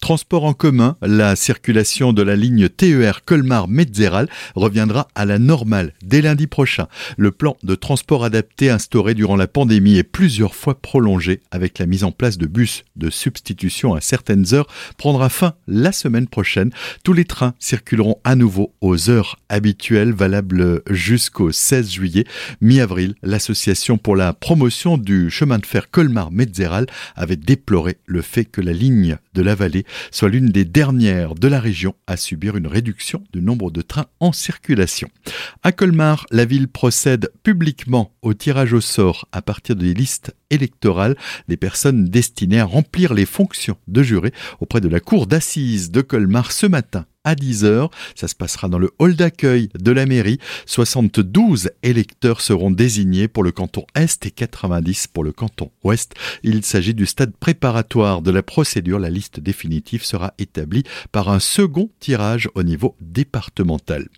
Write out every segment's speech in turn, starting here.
Transport en commun, la circulation de la ligne TER Colmar-Metzeral reviendra à la normale dès lundi prochain. Le plan de transport adapté instauré durant la pandémie est plusieurs fois prolongé avec la mise en place de bus de substitution à certaines heures prendra fin la semaine prochaine. Tous les trains circuleront à nouveau aux heures habituelles valables jusqu'au 16 juillet. Mi-avril, l'association pour la promotion du chemin de fer Colmar-Metzeral avait déplorer le fait que la ligne de la vallée soit l'une des dernières de la région à subir une réduction du nombre de trains en circulation. À Colmar, la ville procède publiquement au tirage au sort à partir des listes électorales des personnes destinées à remplir les fonctions de juré auprès de la cour d'assises de Colmar ce matin à 10h. Ça se passera dans le hall d'accueil de la mairie. 72 électeurs seront désignés pour le canton Est et 90 pour le canton Ouest. Il s'agit du stade préparatoire de la procédure. La liste définitive sera établie par un second tirage au niveau départemental.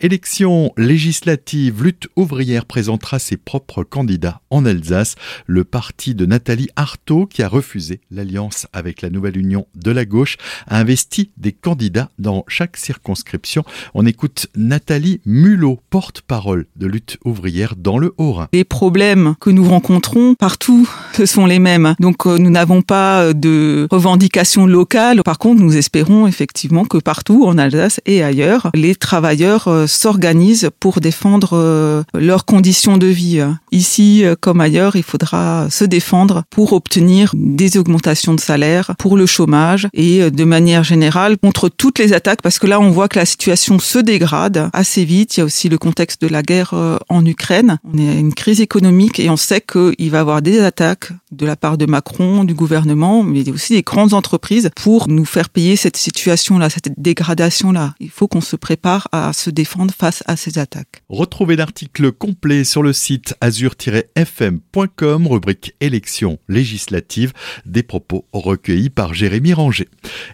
Élection législative, lutte ouvrière présentera ses propres candidats en Alsace. Le parti de Nathalie Artaud, qui a refusé l'alliance avec la nouvelle union de la gauche, a investi des candidats dans chaque circonscription. On écoute Nathalie Mulot, porte-parole de lutte ouvrière dans le Haut-Rhin. Les problèmes que nous rencontrons partout, ce sont les mêmes. Donc euh, nous n'avons pas de revendications locales. Par contre, nous espérons effectivement que partout en Alsace et ailleurs, les travailleurs euh, s'organisent pour défendre euh, leurs conditions de vie. Ici comme ailleurs, il faudra se défendre pour obtenir des augmentations de salaire, pour le chômage et de manière générale contre toutes les attaques parce que là, on voit que la situation se dégrade assez vite. Il y a aussi le contexte de la guerre euh, en Ukraine. On est à une crise économique et on sait qu'il va y avoir des attaques de la part de Macron, du gouvernement, mais aussi des grandes entreprises pour nous faire payer cette situation-là, cette dégradation-là. Il faut qu'on se prépare à se défendre face à ces attaques. Retrouvez l'article complet sur le site azur-fm.com, rubrique élections législatives, des propos recueillis par Jérémy Ranger.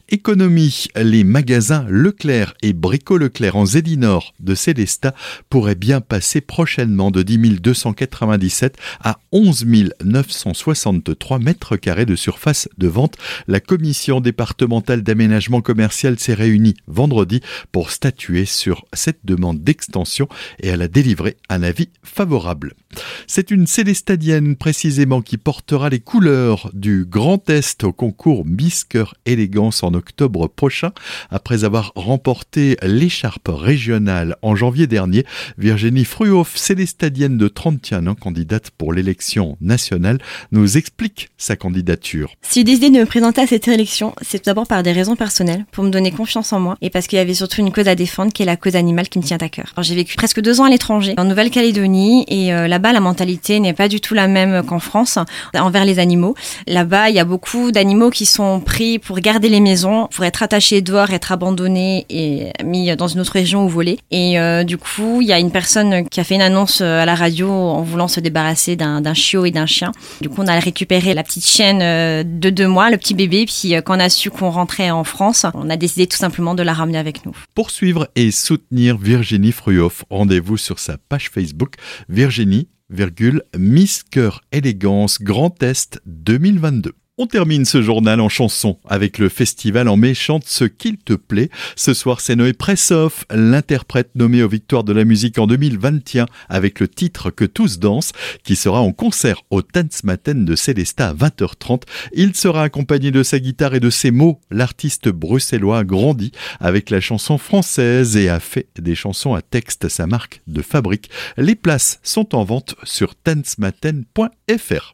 Économie, les magasins Leclerc et Brico Leclerc en Zédinor de Célestat pourraient bien passer prochainement de 10 297 à 11 963 mètres carrés de surface de vente. La commission départementale d'aménagement commercial s'est réunie vendredi pour statuer sur cette demande d'extension et elle a délivré un avis favorable. C'est une Célestadienne précisément qui portera les couleurs du Grand Est au concours Miss Élégance en octobre prochain. Après avoir remporté l'écharpe régionale en janvier dernier, Virginie Fruhoff, Célestadienne de 31 ans, candidate pour l'élection nationale, nous explique sa candidature. Si j'ai décidé de me présenter à cette élection, c'est tout d'abord par des raisons personnelles, pour me donner confiance en moi et parce qu'il y avait surtout une cause à défendre qui est la cause animale qui me tient à cœur. J'ai vécu presque deux ans à l'étranger, en Nouvelle-Calédonie, et euh, là-bas, la mentalité n'est pas du tout la même qu'en France envers les animaux. Là-bas, il y a beaucoup d'animaux qui sont pris pour garder les maisons, pour être attachés dehors, être abandonnés et mis dans une autre région ou volés. Et euh, du coup, il y a une personne qui a fait une annonce euh, à la radio en voulant se débarrasser d'un chiot et d'un chien. Du coup, on a récupéré la petite chienne euh, de deux mois, le petit bébé, puis quand on a su qu'on rentrait en France, on a décidé tout simplement de la ramener avec nous. Pour suivre et soutenir Virginie Fruhoff, rendez-vous sur sa page Facebook Virginie Miss Cœur Élégance Grand Est 2022. On termine ce journal en chanson avec le festival en mai chante ce qu'il te plaît. Ce soir, c'est Noé Pressoff, l'interprète nommé aux Victoires de la musique en 2021 avec le titre Que tous dansent, qui sera en concert au Tanzmatten de Célesta à 20h30. Il sera accompagné de sa guitare et de ses mots. L'artiste bruxellois a grandi avec la chanson française et a fait des chansons à texte sa marque de fabrique. Les places sont en vente sur tanzmatten.fr.